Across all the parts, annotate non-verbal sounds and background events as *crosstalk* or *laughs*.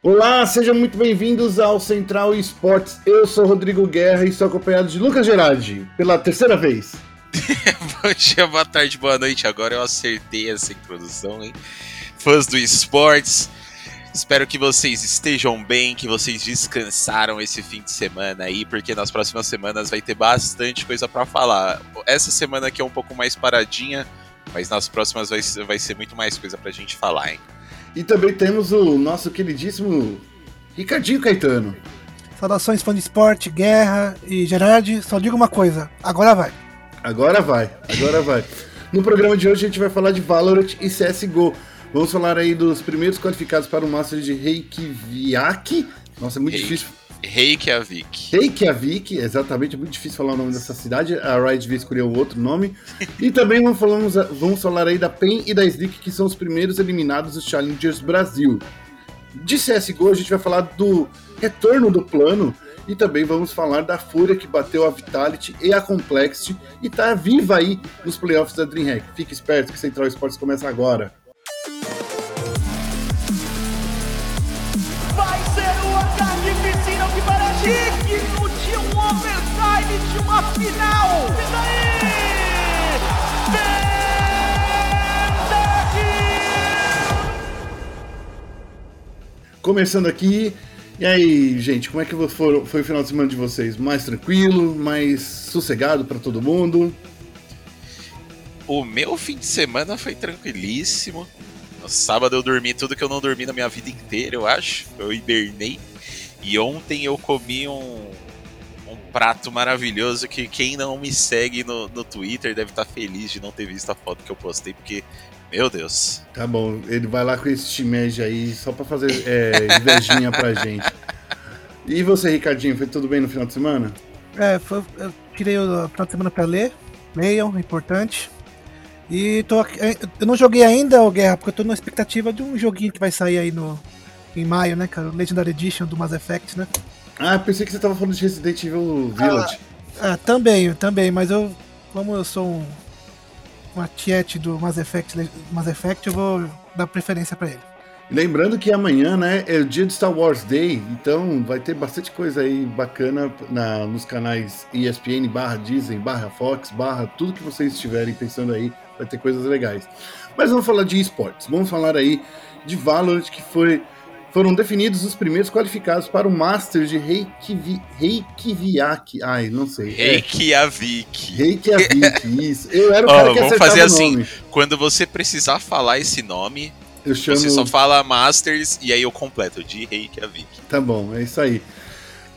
Olá, sejam muito bem-vindos ao Central Esportes. Eu sou Rodrigo Guerra e estou acompanhado de Lucas Gerardi, pela terceira vez. *laughs* Bom dia, boa tarde, boa noite. Agora eu acertei essa introdução, hein? Fãs do esportes, espero que vocês estejam bem, que vocês descansaram esse fim de semana aí, porque nas próximas semanas vai ter bastante coisa para falar. Essa semana aqui é um pouco mais paradinha, mas nas próximas vai, vai ser muito mais coisa pra gente falar, hein? E também temos o nosso queridíssimo Ricardinho Caetano. Saudações fã de esporte, guerra e Gerard, só digo uma coisa, agora vai. Agora vai, agora vai. No programa de hoje a gente vai falar de Valorant e CSGO. Vamos falar aí dos primeiros qualificados para o Master de Reykjavik. Nossa, é muito difícil. Reykjavik. Reykjavik, exatamente, é muito difícil falar o nome dessa cidade. A Riot devia escolher um outro nome. *laughs* E também vamos, falamos, vamos falar aí da PEN e da Slick, que são os primeiros eliminados dos Challengers Brasil. De CSGO, a gente vai falar do retorno do plano e também vamos falar da Fúria que bateu a Vitality e a Complexity e tá viva aí nos playoffs da DreamHack. Fique esperto que Central Esportes começa agora. De uma final. E daí? Começando aqui. E aí, gente, como é que foi, foi o final de semana de vocês? Mais tranquilo, mais sossegado para todo mundo? O meu fim de semana foi tranquilíssimo. No sábado eu dormi tudo que eu não dormi na minha vida inteira, eu acho. Eu hibernei. E ontem eu comi um, um prato maravilhoso que quem não me segue no, no Twitter deve estar feliz de não ter visto a foto que eu postei, porque, meu Deus. Tá bom, ele vai lá com esse shimeji aí só pra fazer é, invejinha pra gente. E você, Ricardinho, foi tudo bem no final de semana? É, foi- eu tirei o final de semana pra ler, leiam, é importante. E tô aqui- é, eu não joguei ainda, o Guerra, porque eu tô na expectativa de um joguinho que vai sair aí no, em maio, né, cara? O Legendary Edition do Mass Effect, né? Ah, pensei que você tava falando de Resident Evil Village. Ah, também, também, mas eu, como eu sou um, uma tiete do Mass Effect, Mass Effect, eu vou dar preferência pra ele. Lembrando que amanhã, né, é o dia do Star Wars Day, então vai ter bastante coisa aí bacana na, nos canais ESPN, barra Disney, barra Fox, barra tudo que vocês estiverem pensando aí, vai ter coisas legais. Mas vamos falar de esportes, vamos falar aí de Valorant, que foi, foram definidos os primeiros qualificados para o Masters de Reykjavi- Reykjavik. Ai, não sei. É, Reykjavik. Reykjavik, isso. Eu era o Ó, cara que vamos fazer assim. Quando você precisar falar esse nome, chamo... você só fala Masters e aí eu completo de Reykjavik. Tá bom, é isso aí.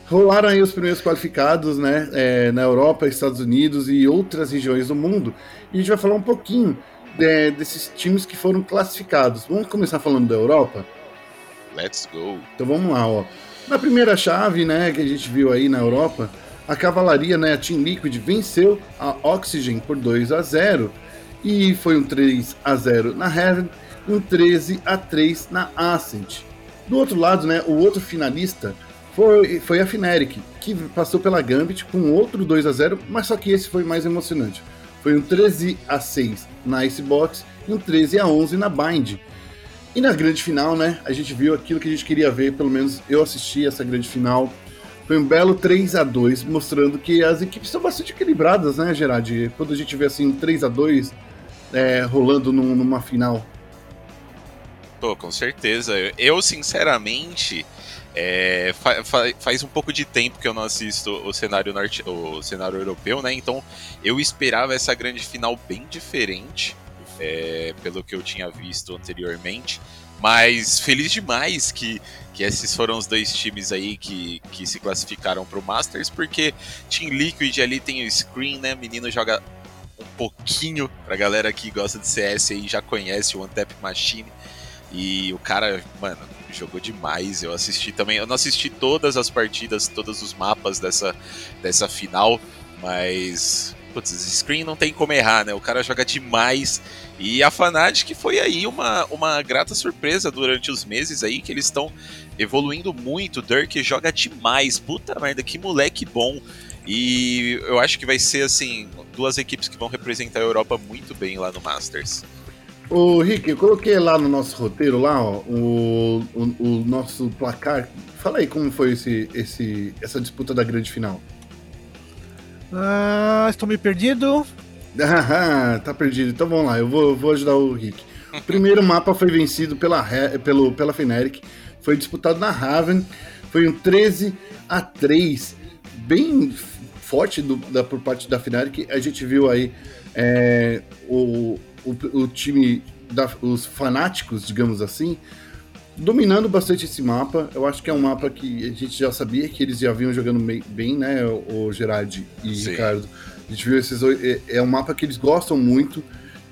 Rolaram aí os primeiros qualificados, né, é, na Europa, Estados Unidos e outras regiões do mundo. E a gente vai falar um pouquinho é, desses times que foram classificados. Vamos começar falando da Europa? Let's go. Então vamos lá, ó. Na primeira chave, né, que a gente viu aí na Europa, a Cavalaria, né, a Team Liquid venceu a Oxygen por 2 a 0 e foi um 3 a 0 na Heaven um 13 a 3 na Ascent. Do outro lado, né, o outro finalista foi, foi a Fnatic, que passou pela Gambit com outro 2 a 0 mas só que esse foi mais emocionante. Foi um 13 a 6 na Icebox e um 13 a 11 na Bind. E na grande final, né, a gente viu aquilo que a gente queria ver, pelo menos eu assisti essa grande final. Foi um belo 3 a 2 mostrando que as equipes são bastante equilibradas, né, Gerard? Quando a gente vê assim 3 a 2 é, rolando num- numa final. Pô, com certeza. Eu, sinceramente, é, fa- fa- faz um pouco de tempo que eu não assisto o cenário, norte, o cenário europeu, né? Então eu esperava essa grande final bem diferente, é, pelo que eu tinha visto anteriormente. Mas feliz demais que, que esses foram os dois times aí que, que se classificaram para o Masters, porque Team Liquid ali tem o screen, né? Menino joga um pouquinho, pra galera que gosta de CS aí já conhece o One Tap Machine. E o cara, mano, jogou demais. Eu assisti também. Eu não assisti todas as partidas, todos os mapas dessa, dessa final, mas. Putz, screen não tem como errar, né? O cara joga demais. E a Fnatic foi aí uma, uma grata surpresa durante os meses aí, que eles estão evoluindo muito. O Dirk joga demais. Puta merda, que moleque bom. E eu acho que vai ser, assim, duas equipes que vão representar a Europa muito bem lá no Masters. Ô, Rick, eu coloquei lá no nosso roteiro, lá, ó, o, o, o nosso placar. Fala aí como foi esse, esse, essa disputa da grande final. Ah, estou meio perdido. *laughs* Tá perdido. Então vamos lá, eu vou, vou ajudar o Rick. O primeiro mapa foi vencido pela, pelo, pela Fnatic, foi disputado na Raven, foi um 13 a 3, bem forte do, da, por parte da Fnatic. A gente viu aí é, o, o, o, time, da, os fanáticos, digamos assim, dominando bastante esse mapa. Eu acho que é um mapa que a gente já sabia que eles já vinham jogando bem, né, o Gerard e Sim. Ricardo. A gente viu esses é, é um mapa que eles gostam muito.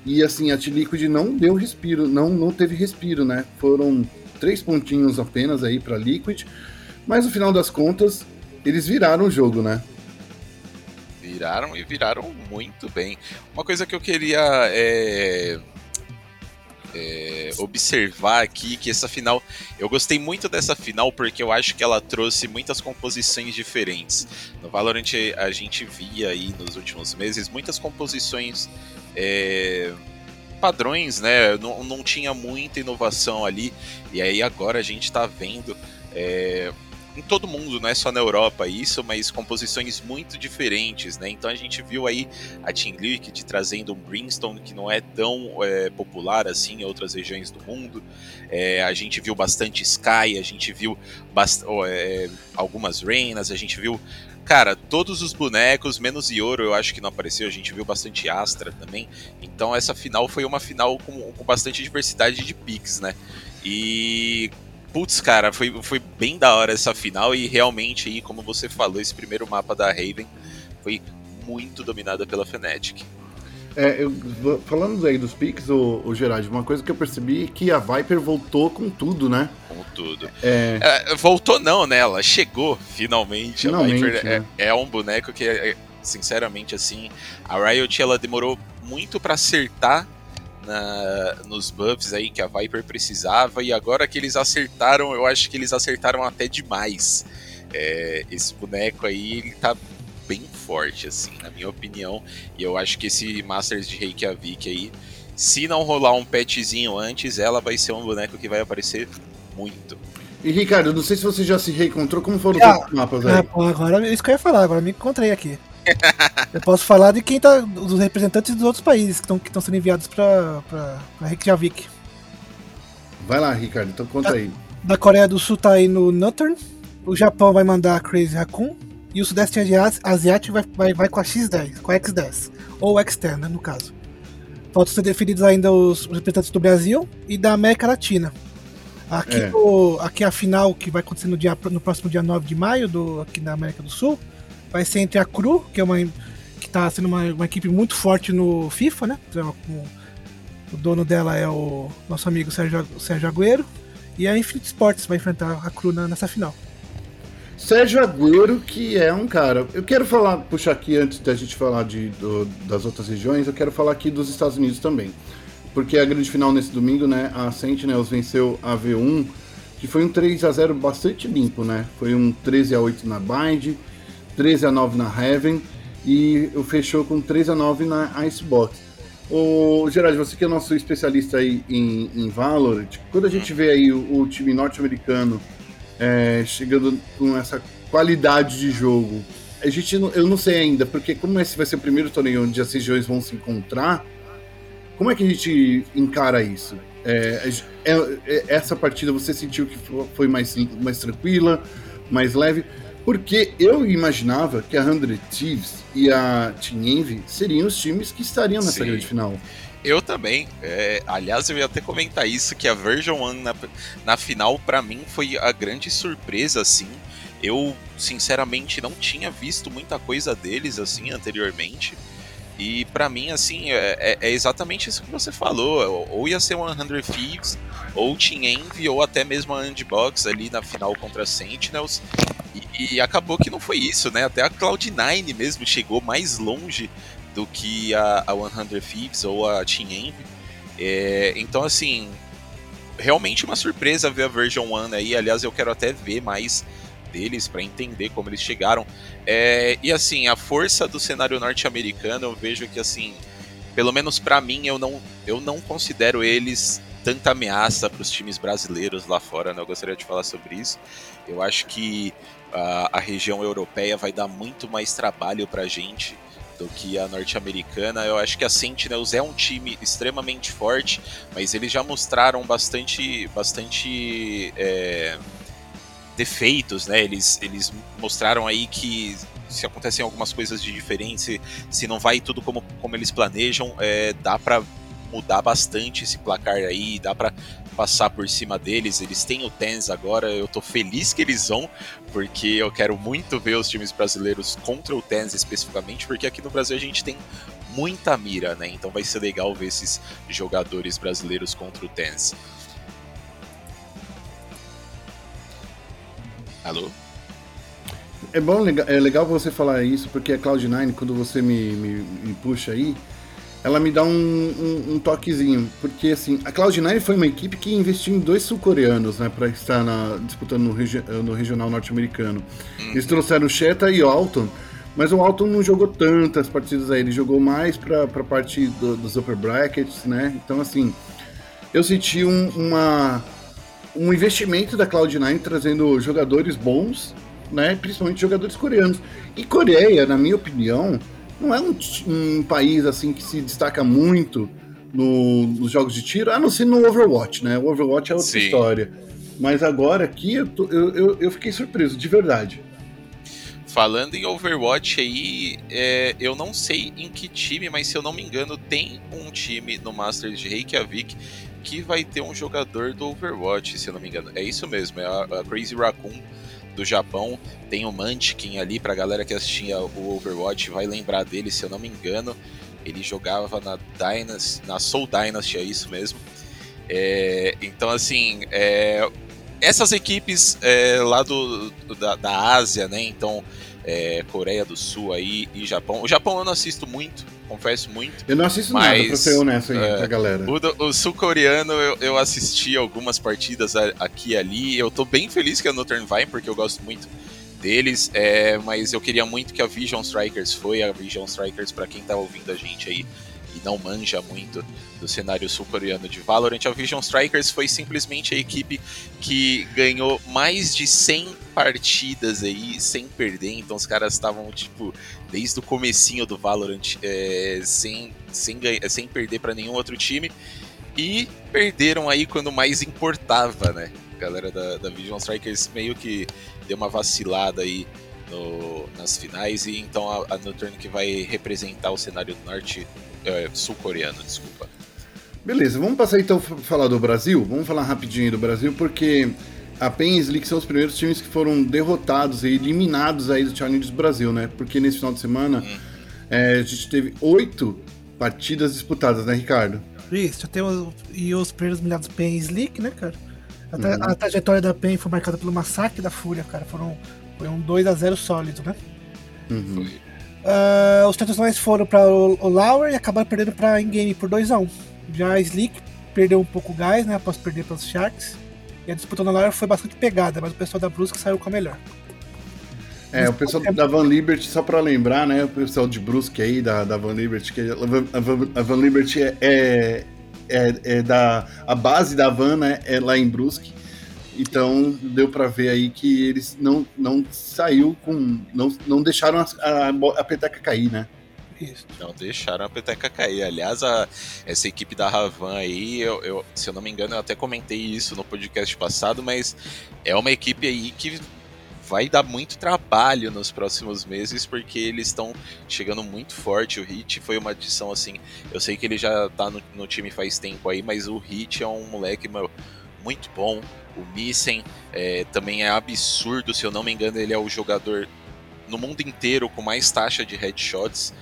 E assim, a T-Liquid não deu respiro, não, não teve respiro, né? Foram três pontinhos apenas aí para Liquid, mas no final das contas, eles viraram o jogo, né? Viraram e viraram muito bem. Uma coisa que eu queria é, é, observar aqui que essa final. Eu gostei muito dessa final porque eu acho que ela trouxe muitas composições diferentes. No Valorant a gente via aí nos últimos meses muitas composições. É, padrões, né? Não, não tinha muita inovação ali. E aí agora a gente está vendo. É, em todo mundo, não é só na Europa isso, mas composições muito diferentes, né? Então a gente viu aí a Team Liquid trazendo um Brimstone que não é tão é, popular assim em outras regiões do mundo. É, a gente viu bastante Sky, a gente viu bast é, algumas Reinas, a gente viu cara, todos os bonecos, menos Yoro, eu acho que não apareceu. A gente viu bastante Astra também. Então essa final foi uma final com, com bastante diversidade de picks, né? E Putz, cara, foi, foi bem da hora essa final e realmente aí, como você falou, esse primeiro mapa da Raven foi muito dominada pela Fnatic. É, eu, falando aí dos picks, o, o Gerard, uma coisa que eu percebi é que a Viper voltou com tudo, né? Com tudo. É... É, voltou não, né? Ela chegou finalmente. finalmente a Viper é, né? é, é, um boneco que, é, sinceramente, assim, a Riot ela demorou muito para acertar na, nos buffs aí que a Viper precisava, e agora que eles acertaram, eu acho que eles acertaram até demais. É, esse boneco aí, ele tá bem forte, assim, na minha opinião, e eu acho que esse Masters de Reykjavik aí, se não rolar um patchzinho antes, ela vai ser um boneco que vai aparecer muito. E Ricardo, não sei se você já se reencontrou, como foram ah, os mapas aí? É, agora é isso que eu ia falar, agora me encontrei aqui. Eu posso falar de quem tá. dos representantes dos outros países que estão que sendo enviados pra, pra, pra Reykjavik. Vai lá, Ricardo, então conta da, aí. Da Coreia do Sul tá aí no Nuttern. O Japão vai mandar a Crazy Raccoon. E o Sudeste Asiático vai, vai, vai com a X10, com a X10. Ou X10, né, no caso. Faltam ser definidos ainda os representantes do Brasil e da América Latina. Aqui, é. no, aqui a final que vai acontecer no, dia, no próximo dia 9 de maio, do, aqui na América do Sul, vai ser entre a Cru, que é uma que tá sendo uma, uma equipe muito forte no FIFA, né? O dono dela é o nosso amigo Sérgio, Sérgio Agüero. E a Infinite Sports vai enfrentar a Cru na, nessa final. Sérgio Agüero, que é um cara. Eu quero falar, puxar aqui antes da gente falar de, do, das outras regiões, eu quero falar aqui dos Estados Unidos também. Porque a grande final nesse domingo, né? A Sentinels venceu a V1, que foi um 3 a 0 bastante limpo, né? Foi um 13 a 8 na Bind, 13 a 9 na Heaven e fechou com 13 a 9 na Icebox. Ô, Gerard, você que é nosso especialista aí em, em Valorant, quando a gente vê aí o, o time norte-americano é, chegando com essa qualidade de jogo, a gente eu não sei ainda, porque como esse vai ser o primeiro torneio onde as regiões vão se encontrar, como é que a gente encara isso? É, é, é essa partida você sentiu que foi mais, mais tranquila, mais leve? Porque eu imaginava que a 100 Thieves e a Team Envy seriam os times que estariam nessa Sim. grande final. Eu também. É, aliás, eu ia até comentar isso, que a Version 1 na, na final, para mim, foi a grande surpresa, assim. Eu, sinceramente, não tinha visto muita coisa deles, assim, anteriormente. E para mim, assim, é, é, é, exatamente isso que você falou. Ou ia ser 100 Thieves, ou Team Envy, ou até mesmo a Unbox ali na final contra Sentinels. E, e, acabou que não foi isso, né? Até a Cloud9 mesmo chegou mais longe do que a, a 100 Thieves ou a Team Envy. É, então, assim, realmente uma surpresa ver a Version 1 aí. Aliás, eu quero até ver mais deles para entender como eles chegaram. É, e assim, a força do cenário norte-americano, eu vejo que assim pelo menos para mim, eu não, eu não considero eles tanta ameaça para os times brasileiros lá fora. Né? Eu gostaria de falar sobre isso. Eu acho que a, a região europeia vai dar muito mais trabalho para a gente do que a norte-americana. Eu acho que a Sentinels é um time extremamente forte, mas eles já mostraram bastante, bastante é, defeitos, né? Eles, eles mostraram aí que se acontecem algumas coisas de diferente, se, não vai tudo como, como eles planejam, é, dá para mudar bastante esse placar aí, dá para passar por cima deles. Eles têm o Tens agora, eu tô feliz que eles vão, porque eu quero muito ver os times brasileiros contra o Tens especificamente, porque aqui no Brasil a gente tem muita mira, né? Então vai ser legal ver esses jogadores brasileiros contra o Tens. Alô? É bom, é legal você falar isso, porque a Cloud9, quando você me, me, me puxa aí, ela me dá um, um, um, toquezinho. Porque assim, a Cloud9 foi uma equipe que investiu em dois sul-coreanos, né, para estar na, disputando no, regi no regional norte-americano. Uhum. Eles trouxeram o Sheta e o Alton, mas o Alton não jogou tantas partidas aí, ele jogou mais para a parte do, dos upper brackets, né? Então, assim, eu senti um, uma, um investimento da Cloud9 trazendo jogadores bons né? Principalmente jogadores coreanos. E Coreia, na minha opinião, não é um, um país assim que se destaca muito no, nos jogos de tiro, a não ser no Overwatch, né? O Overwatch é outra Sim. história. Mas agora aqui eu, tô, eu, eu, eu, fiquei surpreso, de verdade. Falando em Overwatch aí, é, eu não sei em que time, mas se eu não me engano, tem um time no Masters de Reykjavik que vai ter um jogador do Overwatch, se eu não me engano. É isso mesmo, é a, a Crazy Raccoon do Japão. Tem o Mantikin ali, pra galera que assistia o Overwatch vai lembrar dele, se eu não me engano. Ele jogava na Dynasty, na Soul Dynasty, é isso mesmo. É, então, assim, é, essas equipes é, lá do, da, da Ásia, né? Então, é, Coreia do Sul aí e Japão. O Japão eu não assisto muito, confesso muito. Eu não assisto mas, nada, pra ser honesto aí, é, pra galera. O, o sul-coreano eu, eu, assisti algumas partidas aqui e ali. Eu tô bem feliz que é no Vine, porque eu gosto muito deles, é, mas eu queria muito que a Vision Strikers foi. A Vision Strikers, para quem tá ouvindo a gente aí e não manja muito do cenário sul-coreano de Valorant, a Vision Strikers foi simplesmente a equipe que ganhou mais de 100 partidas aí sem perder, então os caras estavam, tipo, desde o comecinho do Valorant é, sem, sem, sem perder para nenhum outro time, e perderam aí quando mais importava, né? A galera da, da Vision Strikers meio que deu uma vacilada aí no, nas finais, e então a, a Noturne que vai representar o cenário do norte é, sul-coreano, desculpa. Beleza, vamos passar então a falar do Brasil. Vamos falar rapidinho do Brasil, porque a PEN e Slick são os primeiros times que foram derrotados e eliminados aí do Challenge Brasil, né? Porque nesse final de semana hum. é, a gente teve oito partidas disputadas, né, Ricardo? Isso, já temos e os primeiros milhares PEN e Slick, né, cara? A, tra uhum. a, trajetória da PEN foi marcada pelo massacre da Fúria, cara. Foram, foi um 2 a 0 sólido, né? Uhum. Uh, os tradicionais foram para o, Lauer e acabaram perdendo para Ingame por 2x1. Já a Slick perdeu um pouco o gás, né? Após perder para os Sharks. E a disputa na Lauer foi bastante pegada, mas o pessoal da Brusque saiu com a melhor. É, o pessoal da Van Liberty, só para lembrar, né? O pessoal de Brusque aí, da, da Van Liberty, que a Van, a Van Liberty é, é, é, é, da. A base da Van, né? É lá em Brusque. Então deu para ver aí que eles não, não saiu com. Não, não deixaram a, a, a peteca cair, né? Isso. Não deixaram a peteca cair. Aliás, a, essa equipe da Ravan aí, eu, eu, se eu não me engano, eu até comentei isso no podcast passado, mas é uma equipe aí que vai dar muito trabalho nos próximos meses, porque eles estão chegando muito forte. O Hit foi uma adição assim. Eu sei que ele já tá no, no time faz tempo aí, mas o Hit é um moleque, meu muito bom. O Missen é, também é absurdo, se eu não me engano, ele é o jogador no mundo inteiro com mais taxa de headshots.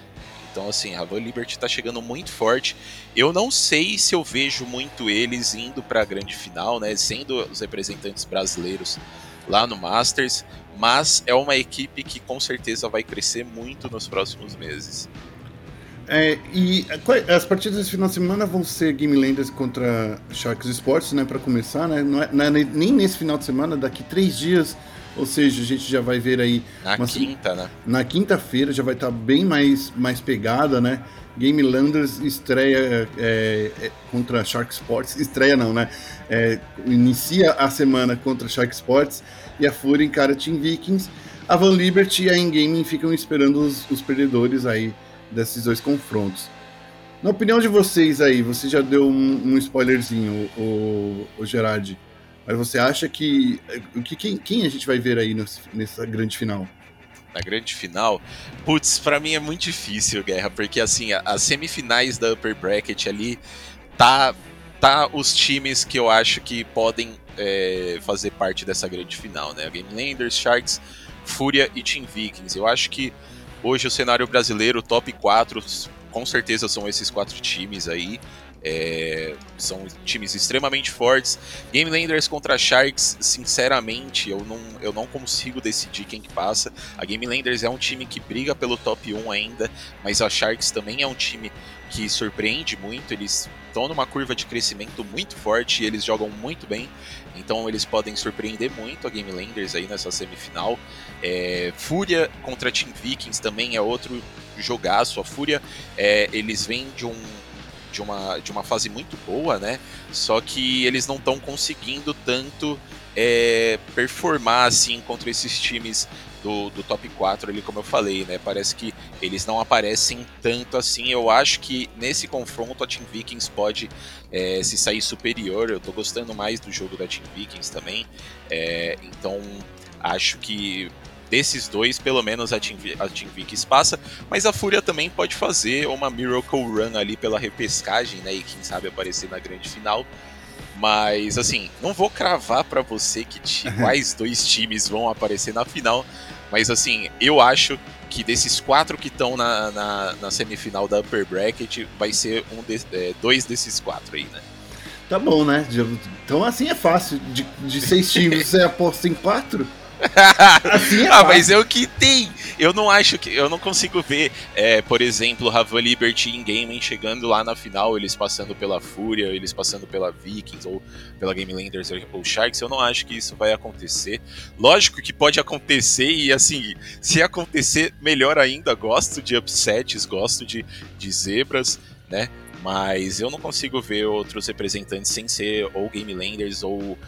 Então, assim, a Van Liberty está chegando muito forte. Eu não sei se eu vejo muito eles indo para a grande final, né? Sendo os representantes brasileiros lá no Masters, mas é uma equipe que com certeza vai crescer muito nos próximos meses. É, e as partidas desse final de semana vão ser Game Landers contra Sharks Sports, né? Para começar, né? Não é, não é, nem nesse final de semana, daqui três dias. Ou seja, a gente já vai ver aí. Na uma, quinta, né? Na quinta-feira já vai estar tá bem mais, mais pegada, né? Game Landers estreia é, é, contra Shark Sports. Estreia não, né? É, inicia a semana contra Shark Sports e a Fúria encara Team Vikings. A Van Liberty e a Endgame ficam esperando os, os perdedores aí desses dois confrontos. Na opinião de vocês aí, você já deu um, um spoilerzinho, o, o, Gerard, mas você acha que, que quem, quem a gente vai ver aí nesse, nessa grande final? Na grande final, putz, para mim é muito difícil, Guerra, porque assim, as semifinais da Upper Bracket ali tá tá os times que eu acho que podem é, fazer parte dessa grande final, né? Game Landers, Sharks, Fúria e Team Vikings. Eu acho que Hoje o cenário brasileiro, top 4, com certeza são esses quatro times aí. É, são times extremamente fortes. Game Landers contra Sharks, sinceramente, eu não, eu não consigo decidir quem que passa. A Game Landers é um time que briga pelo top 1 ainda, mas a Sharks também é um time que surpreende muito. Eles estão numa curva de crescimento muito forte e eles jogam muito bem. Então eles podem surpreender muito a Game Landers aí nessa semifinal. É, Fúria contra Team Vikings também é outro jogaço. A Fúria, é, eles vêm de um de uma, de uma fase muito boa, né? Só que eles não estão conseguindo tanto é, performar assim contra esses times do, do top 4 ali, como eu falei, né? Parece que eles não aparecem tanto assim. Eu acho que nesse confronto a Team Vikings pode é, se sair superior. Eu tô gostando mais do jogo da Team Vikings também. É, então acho que desses dois, pelo menos a Team, a Team Vikings passa, mas a Fúria também pode fazer uma Miracle Run ali pela repescagem, né? E quem sabe aparecer na grande final. Mas, assim, não vou cravar para você que *laughs* quais dois times vão aparecer na final. Mas, assim, eu acho que desses quatro que estão na, na, na, semifinal da Upper Bracket, vai ser um de, é, dois desses quatro aí, né? Tá bom, né? Então, assim é fácil. De, de seis *laughs* times, você aposta em quatro? *laughs* assim é ah, mas é o que tem. Eu não acho que. Eu não consigo ver, é, por exemplo, Ravan Liberty em Gaming chegando lá na final, eles passando pela Fúria, eles passando pela Vikings ou pela Game Landers ou Sharks. Eu não acho que isso vai acontecer. Lógico que pode acontecer, e assim, se acontecer, melhor ainda. Gosto de upsets, gosto de, de zebras, né? Mas eu não consigo ver outros representantes sem ser ou Game Landers ou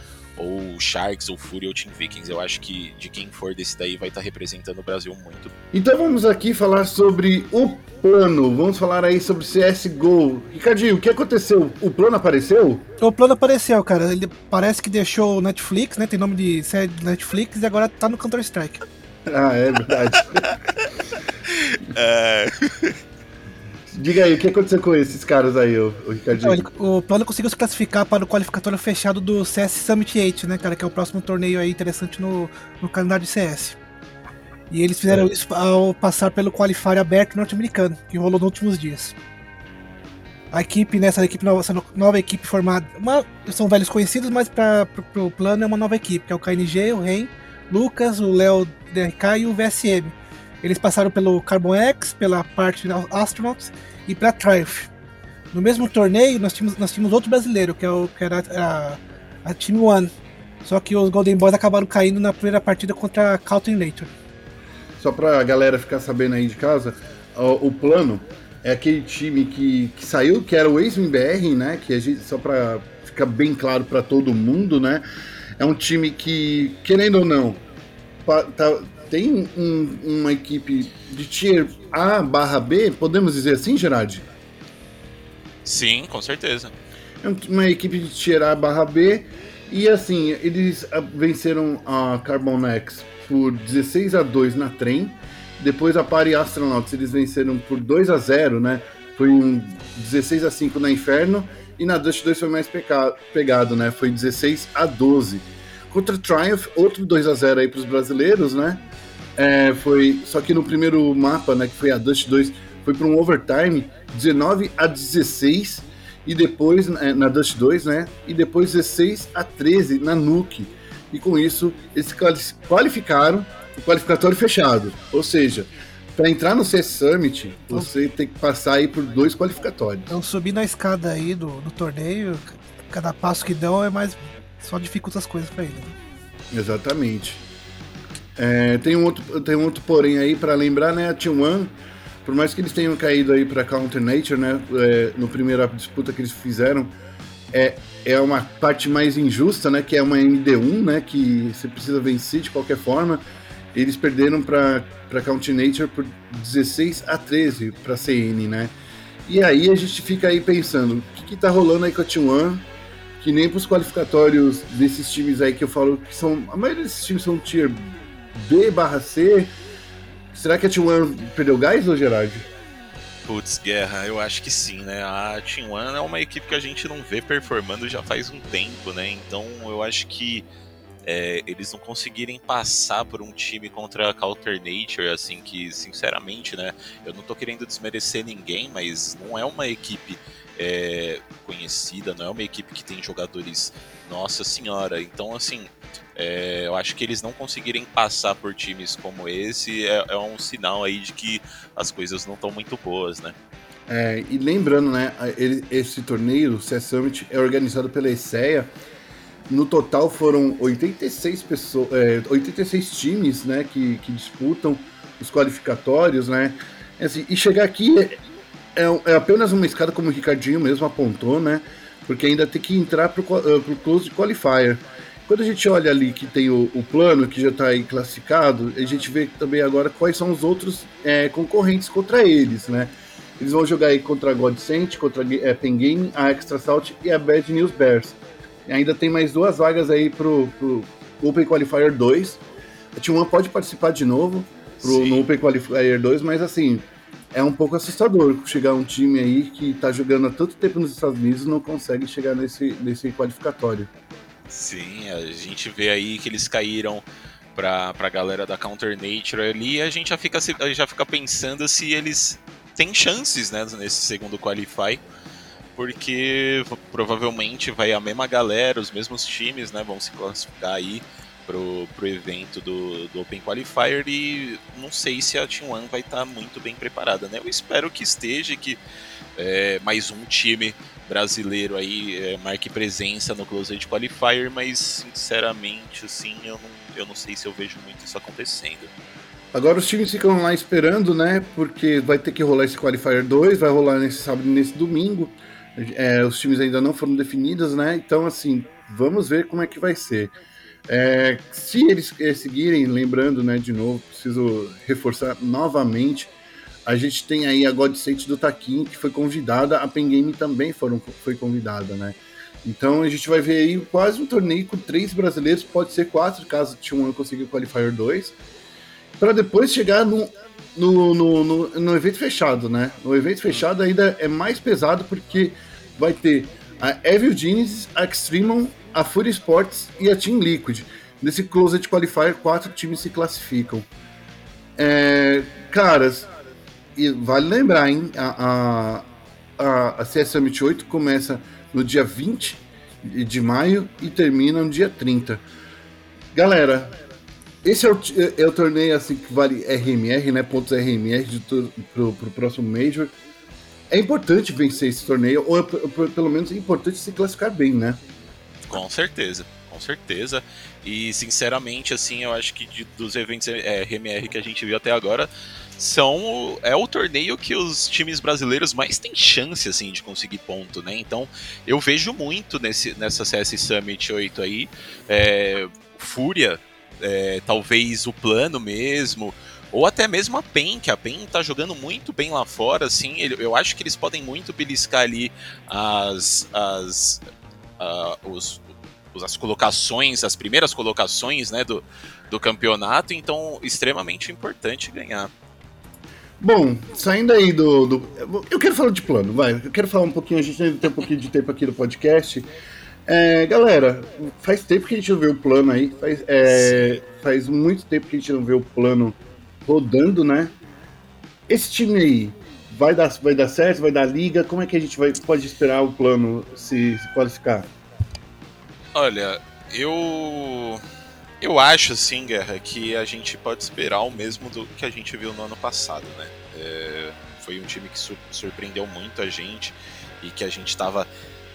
ou Sharks, ou Fury, ou Team Vikings. Eu acho que de quem for desse daí vai estar tá representando o Brasil muito. Então vamos aqui falar sobre o plano. Vamos falar aí sobre CSGO. Ricardinho, o que aconteceu? O plano apareceu? O plano apareceu, cara. Ele parece que deixou o Netflix, né? Tem nome de série de Netflix e agora tá no Counter-Strike. Ah, é verdade. *laughs* é... Diga aí, o que aconteceu com esses caras aí, o, o Ricardinho? o plano conseguiu se classificar para o qualificatório fechado do CS Summit 8, né, cara? Que é o próximo torneio aí interessante no, no calendário de CS. E eles fizeram é. isso ao passar pelo qualifier aberto norte-americano, que rolou nos últimos dias. A equipe, nessa né, equipe nova, essa nova equipe formada. Uma, são velhos conhecidos, mas para o plano é uma nova equipe, que é o KNG, o Ren, Lucas, o Léo DRK e o VSM. Eles passaram pelo Carbon X, pela parte Astronauts e pela Triumph. No mesmo torneio, nós tínhamos, nós tínhamos outro brasileiro, que, é o, que era a, a Team One. Só que os Golden Boys acabaram caindo na primeira partida contra a Calton Later. Só pra galera ficar sabendo aí de casa, o, o plano é aquele time que, que saiu, que era o ex-MBR, né? Que a gente, só pra ficar bem claro para todo mundo, né? É um time que, querendo ou não, tá, tem um, uma equipe de tier A barra B, podemos dizer assim, Gerard? Sim, com certeza. É uma equipe de tier A barra B, e assim, eles ah, venceram a Carbon X por 16 a 2 na trem. Depois a Pari Astronauts eles venceram por 2 a 0, né? Foi um 16 a 5 na Inferno e na Dust 2 foi mais pegado, né? Foi 16 a 12. Contra Triumph, outro 2 a 0 aí para os brasileiros, né? É, foi só que no primeiro mapa, né, que foi a Dust 2, foi para um overtime 19 a 16 e depois é, na Dust 2, né? E depois 16 a 13 na Nuke. E com isso eles qualificaram o qualificatório fechado. Ou seja, Para entrar no CS Summit, você tem que passar aí por dois qualificatórios. Então subir na escada aí do, do torneio, cada passo que dão é mais. Só dificulta as coisas para ele. Né? Exatamente. É, tem, um outro, tem um outro porém aí para lembrar, né? A T1, por mais que eles tenham caído aí para Counter Nature, né? É, no primeira disputa que eles fizeram, é, é uma parte mais injusta, né? Que é uma MD1, né? Que você precisa vencer de qualquer forma. Eles perderam para Counter Nature por 16 a 13 para CN, né? E aí a gente fica aí pensando, o que, que tá rolando aí com a T1? Que nem pros qualificatórios desses times aí que eu falo que são. A maioria desses times são tier B barra C. Será que a T1 perdeu gás ou Gerard? Putz, guerra, eu acho que sim, né? A Team One é uma equipe que a gente não vê performando já faz um tempo, né? Então eu acho que é, eles não conseguirem passar por um time contra a Counter Nature, assim, que, sinceramente, né, eu não tô querendo desmerecer ninguém, mas não é uma equipe é, conhecida, não é uma equipe que tem jogadores, nossa senhora. Então, assim, é, eu acho que eles não conseguirem passar por times como esse é, é um sinal aí de que as coisas não estão muito boas, né? É, e lembrando, né, ele, esse torneio, o CS Summit, é organizado pela ESEA, no total foram 86 pessoas, é, 86 times, né, que, que disputam os qualificatórios, né? Assim, e chegar aqui é, é, apenas uma escada, como o Ricardinho mesmo apontou, né? Porque ainda tem que entrar para o uh, Close Qualifier. Quando a gente olha ali que tem o, o plano, que já está aí classificado, a gente vê também agora quais são os outros é, concorrentes contra eles, né? Eles vão jogar aí contra a Godsent, contra a é, Game, a Extra Salt e a Bad News Bears. E ainda tem mais duas vagas aí pro, pro Open Qualifier 2. A T1 pode participar de novo pro, no Open Qualifier 2, mas assim, é um pouco assustador chegar um time aí que tá jogando há tanto tempo nos Estados Unidos e não consegue chegar nesse, nesse qualificatório. Sim, a gente vê aí que eles caíram pra, pra galera da Counter Nature ali e a gente já fica, já fica pensando se eles têm chances né, nesse segundo Qualify porque provavelmente vai a mesma galera, os mesmos times, né, vão se classificar aí pro, pro evento do, do Open Qualifier e não sei se a Team One vai estar tá muito bem preparada, né? Eu espero que esteja, que é, mais um time brasileiro aí é, marque presença no Closed Qualifier, mas sinceramente, assim, eu não, eu não sei se eu vejo muito isso acontecendo. Agora os times ficam lá esperando, né? Porque vai ter que rolar esse Qualifier 2, vai rolar nesse sábado e nesse domingo. É, os times ainda não foram definidos, né? Então, assim, vamos ver como é que vai ser. É, se eles seguirem, lembrando, né, de novo, preciso reforçar novamente, a gente tem aí a God do Taquin, que foi convidada, a Pen Game também foram, foi convidada, né? Então a gente vai ver aí quase um torneio com três brasileiros, pode ser quatro, caso o T1 consiga o Qualifier 2, para depois chegar no, no, no, no, no evento fechado, né? No evento fechado ainda é mais pesado porque vai ter a Evil Genius, a Extremon, a Fury Sports e a Team Liquid. Nesse Closed Qualifier, quatro times se classificam. É, caras, e vale lembrar, hein? A, a, a CS Summit 8 começa no dia 20 de maio e termina no dia 30. Galera, esse é o, é o torneio assim que vale RMR, né? Pontos RMR de, pro, pro próximo Major é importante vencer esse torneio, ou é, pelo menos é importante se classificar bem, né? Com certeza, com certeza. E sinceramente, assim, eu acho que de, dos eventos é, RMR que a gente viu até agora, são é o torneio que os times brasileiros mais têm chance assim de conseguir ponto, né? Então eu vejo muito nesse nessa CS Summit 8 aí, é, Fúria, é, talvez o plano mesmo, ou até mesmo a PEN, que a PEN tá jogando muito bem lá fora, assim, eu acho que eles podem muito beliscar ali as, as, uh, os, as colocações, as primeiras colocações né, do, do campeonato, então extremamente importante ganhar. Bom, saindo aí do, do, Eu quero falar de plano, vai. Eu quero falar um pouquinho, a gente ainda tem um pouquinho de tempo aqui no podcast. É, galera, faz tempo que a gente não vê o plano aí. Faz, é, faz muito tempo que a gente não vê o plano rodando, né? Esse time aí vai dar, vai dar certo, vai dar liga? Como é que a gente vai, pode esperar o plano se, se qualificar? Olha, eu Eu acho, assim, Guerra, que a gente pode esperar o mesmo do que a gente viu no ano passado, né? É, foi um time que surpreendeu muito a gente e que a gente estava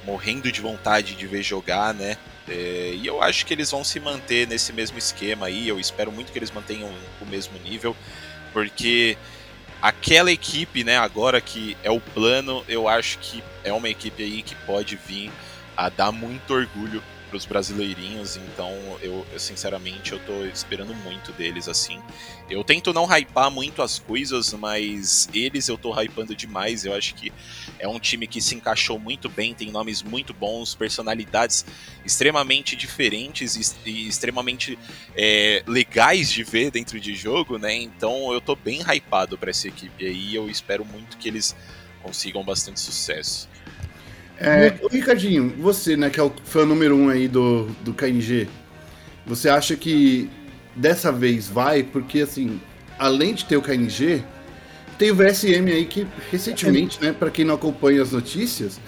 morrendo de vontade de ver jogar, né? É, e eu acho que eles vão se manter nesse mesmo esquema aí. Eu espero muito que eles mantenham o mesmo nível, porque aquela equipe, né, agora que é o plano, eu acho que é uma equipe aí que pode vir a dar muito orgulho para os brasileirinhos, então eu, eu, sinceramente eu tô esperando muito deles assim. Eu tento não hypar muito as coisas, mas eles eu tô hypando demais. Eu acho que é um time que se encaixou muito bem, tem nomes muito bons, personalidades extremamente diferentes e, extremamente é, legais de ver dentro de jogo, né? Então eu tô bem hypado para essa equipe aí. Eu espero muito que eles consigam bastante sucesso. É, Ricardinho, você, né, que é o fã número um aí do, do KNG, você acha que dessa vez vai? Porque, assim, além de ter o KNG, tem o VSM aí que, recentemente, né, para quem não acompanha as notícias,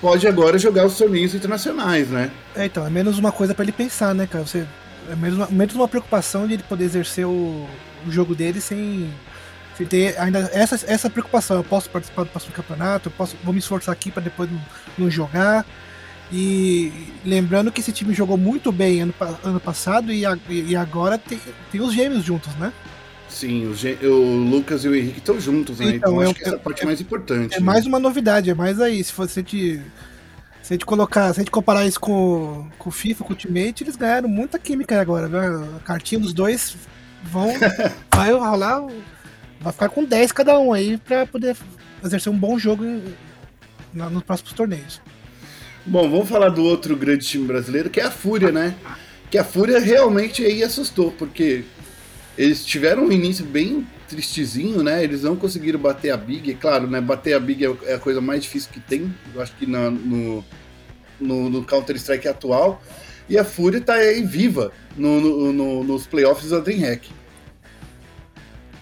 pode agora jogar os torneios internacionais, né? É, então, é menos uma coisa para ele pensar, né, cara? Você, é menos, menos uma preocupação de ele poder exercer o, o jogo dele sem você ter ainda essa, essa preocupação. Eu posso participar do próximo campeonato, eu posso, vou me esforçar aqui para depois não, não, jogar. E lembrando que esse time jogou muito bem ano, ano passado e, a, e agora tem, tem os gêmeos juntos, né? Sim, o, o Lucas e o Henrique estão juntos, né? Então, então acho que essa é a parte é, mais importante. É né? mais uma novidade, é mais aí. Se você te. Se a gente colocar, se a gente comparar isso com, com o FIFA, com o Ultimate, eles ganharam muita química agora, né? A cartinha dos dois vão. *laughs* vai rolar vai ficar com 10 cada um aí para poder exercer um bom jogo na, nos próximos torneios. Bom, vamos falar do outro grande time brasileiro, que é a Fúria, né? Que a Fúria realmente aí assustou, porque eles tiveram um início bem tristezinho, né? Eles não conseguiram bater a Big. É claro, né? Bater a Big é, é a coisa mais difícil que tem, eu acho que na, no, no, no Counter-Strike atual. E a Fúria tá aí viva no, no, no, nos playoffs da DreamHack.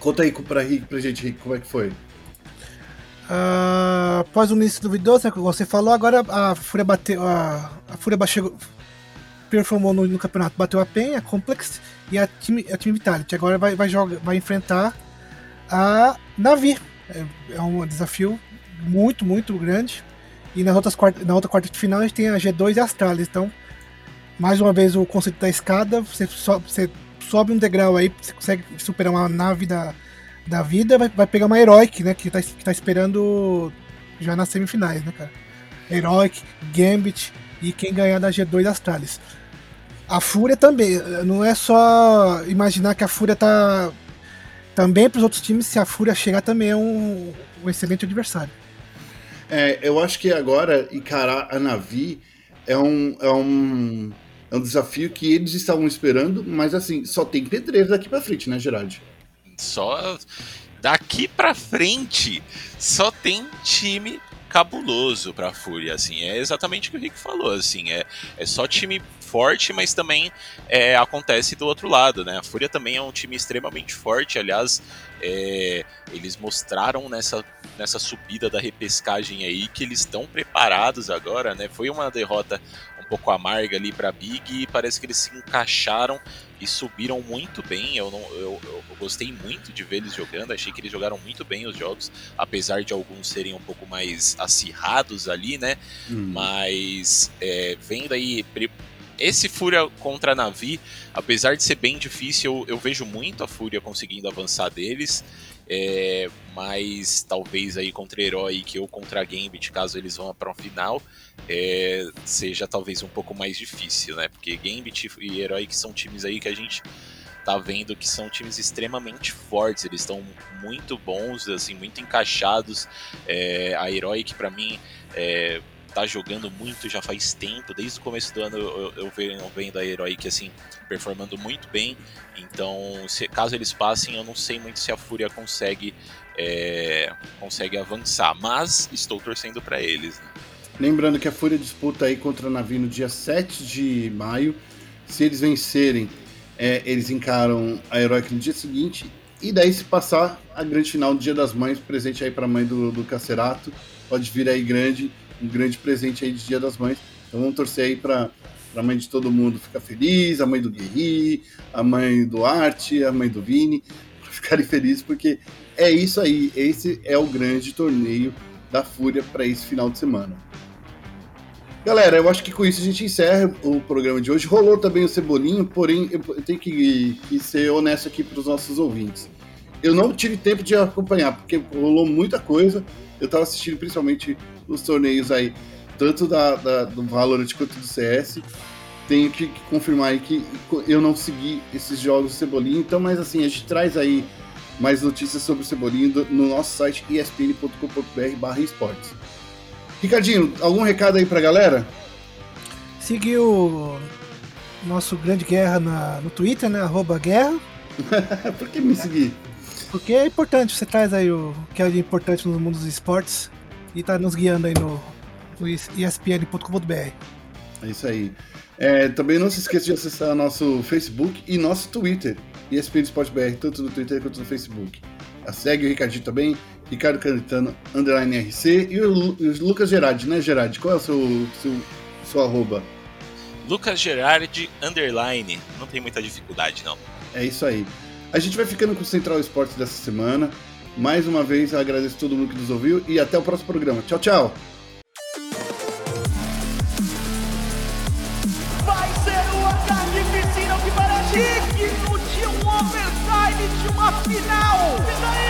Conta aí pra, pra gente, Rick, como é que foi? Uh, após o início duvidoso, né, que você falou, agora a Fúria bateu. A, a Fúria chegou, performou no, no, campeonato, bateu a PEN, a Complex e a Team, a team Vitality. Agora vai, vai, joga, vai enfrentar a Navi. É, é, um desafio muito, muito grande. E nas outras quarta, na outra quarta de final a gente tem a G2 e a Astralis. Então, mais uma vez o conceito da escada, você, so, você sobe um degrau aí, você consegue superar uma nave da, da vida, vai, vai pegar uma Heroic, né? Que tá, que tá esperando já nas semifinais, né, cara? Heroic, Gambit e quem ganhar da G2 Astralis. A Fúria também, não é só imaginar que a Fúria tá também para os outros times, se a Fúria chegar também é um, um excelente adversário. É, eu acho que agora encarar a Navi é um, é um é um desafio que eles estavam esperando, mas assim, só tem pedreiro daqui para frente, né, Gerard? Só daqui para frente só tem time cabuloso para Fúria, assim, é exatamente o que o Rick falou, assim, é, é só time forte, mas também é, acontece do outro lado, né? A Fúria também é um time extremamente forte, aliás, é, eles mostraram nessa, nessa subida da repescagem aí que eles estão preparados agora, né? Foi uma derrota um pouco amarga ali para Big e parece que eles se encaixaram e subiram muito bem. Eu, não, eu, eu, gostei muito de ver eles jogando, achei que eles jogaram muito bem os jogos, apesar de alguns serem um pouco mais acirrados ali, né? Hum. Mas é, vendo aí. Esse Fúria contra a Navi, apesar de ser bem difícil, eu, eu vejo muito a Fúria conseguindo avançar deles. É, mas talvez aí contra Heroic ou contra Gambit, caso eles vão para um final, é, seja talvez um pouco mais difícil, né? Porque Gambit e Heroic são times aí que a gente tá vendo que são times extremamente fortes, eles estão muito bons, assim, muito encaixados. É, a Heroic para mim é, tá jogando muito já faz tempo, desde o começo do ano eu, eu venho vendo a Heroic assim, performando muito bem. Então, se, caso eles passem, eu não sei muito se a Fúria consegue é, consegue avançar, mas estou torcendo para eles. Né? Lembrando que a Fúria disputa aí contra a Navi no dia 7 de maio. Se eles vencerem, é, eles encaram a Heroic no dia seguinte. E daí, se passar a grande final do Dia das Mães, presente aí para a mãe do, do Cacerato, pode vir aí grande um grande presente aí de Dia das Mães. Então vamos torcer aí para a mãe de todo mundo ficar feliz, a mãe do Guerri, a mãe do Arte, a mãe do Vini, ficarem felizes, porque é isso aí. Esse é o grande torneio da Fúria para esse final de semana. Galera, eu acho que com isso a gente encerra o programa de hoje. Rolou também o Cebolinho, porém eu tenho que, que ser honesto aqui para os nossos ouvintes. Eu não tive tempo de acompanhar, porque rolou muita coisa. Eu estava assistindo principalmente os torneios aí, tanto da, da, do Valorant quanto do CS. Tenho que, que confirmar aí que eu não segui esses jogos do Cebolinha, então, mas assim, a gente traz aí mais notícias sobre o Cebolinha no nosso site espn.com.br esportes. Ricardinho, algum recado aí pra galera? Seguiu o nosso grande guerra na, no Twitter, né? Arroba guerra. *laughs* Por que me seguir? Porque é importante, você traz aí o que é importante no mundo dos esportes e tá nos guiando aí no, no espn.com.br. É isso aí. É, também não se esqueça de acessar nosso Facebook e nosso Twitter, ESPN Sport BR, tanto no Twitter quanto no Facebook. Segue o Ricardinho também, Ricardo Canetano, underline RC, e o, o Lucas Gerardi, né, Gerardi? Qual é o seu, seu, seu arroba? Lucas Gerardi, underline. Não tem muita dificuldade, não. É isso aí. A gente vai ficando com o Central Esportes dessa semana. Mais uma vez, agradeço todo mundo que nos ouviu e até o próximo programa. Tchau, tchau! Vai ser que digno de um overtime de uma final!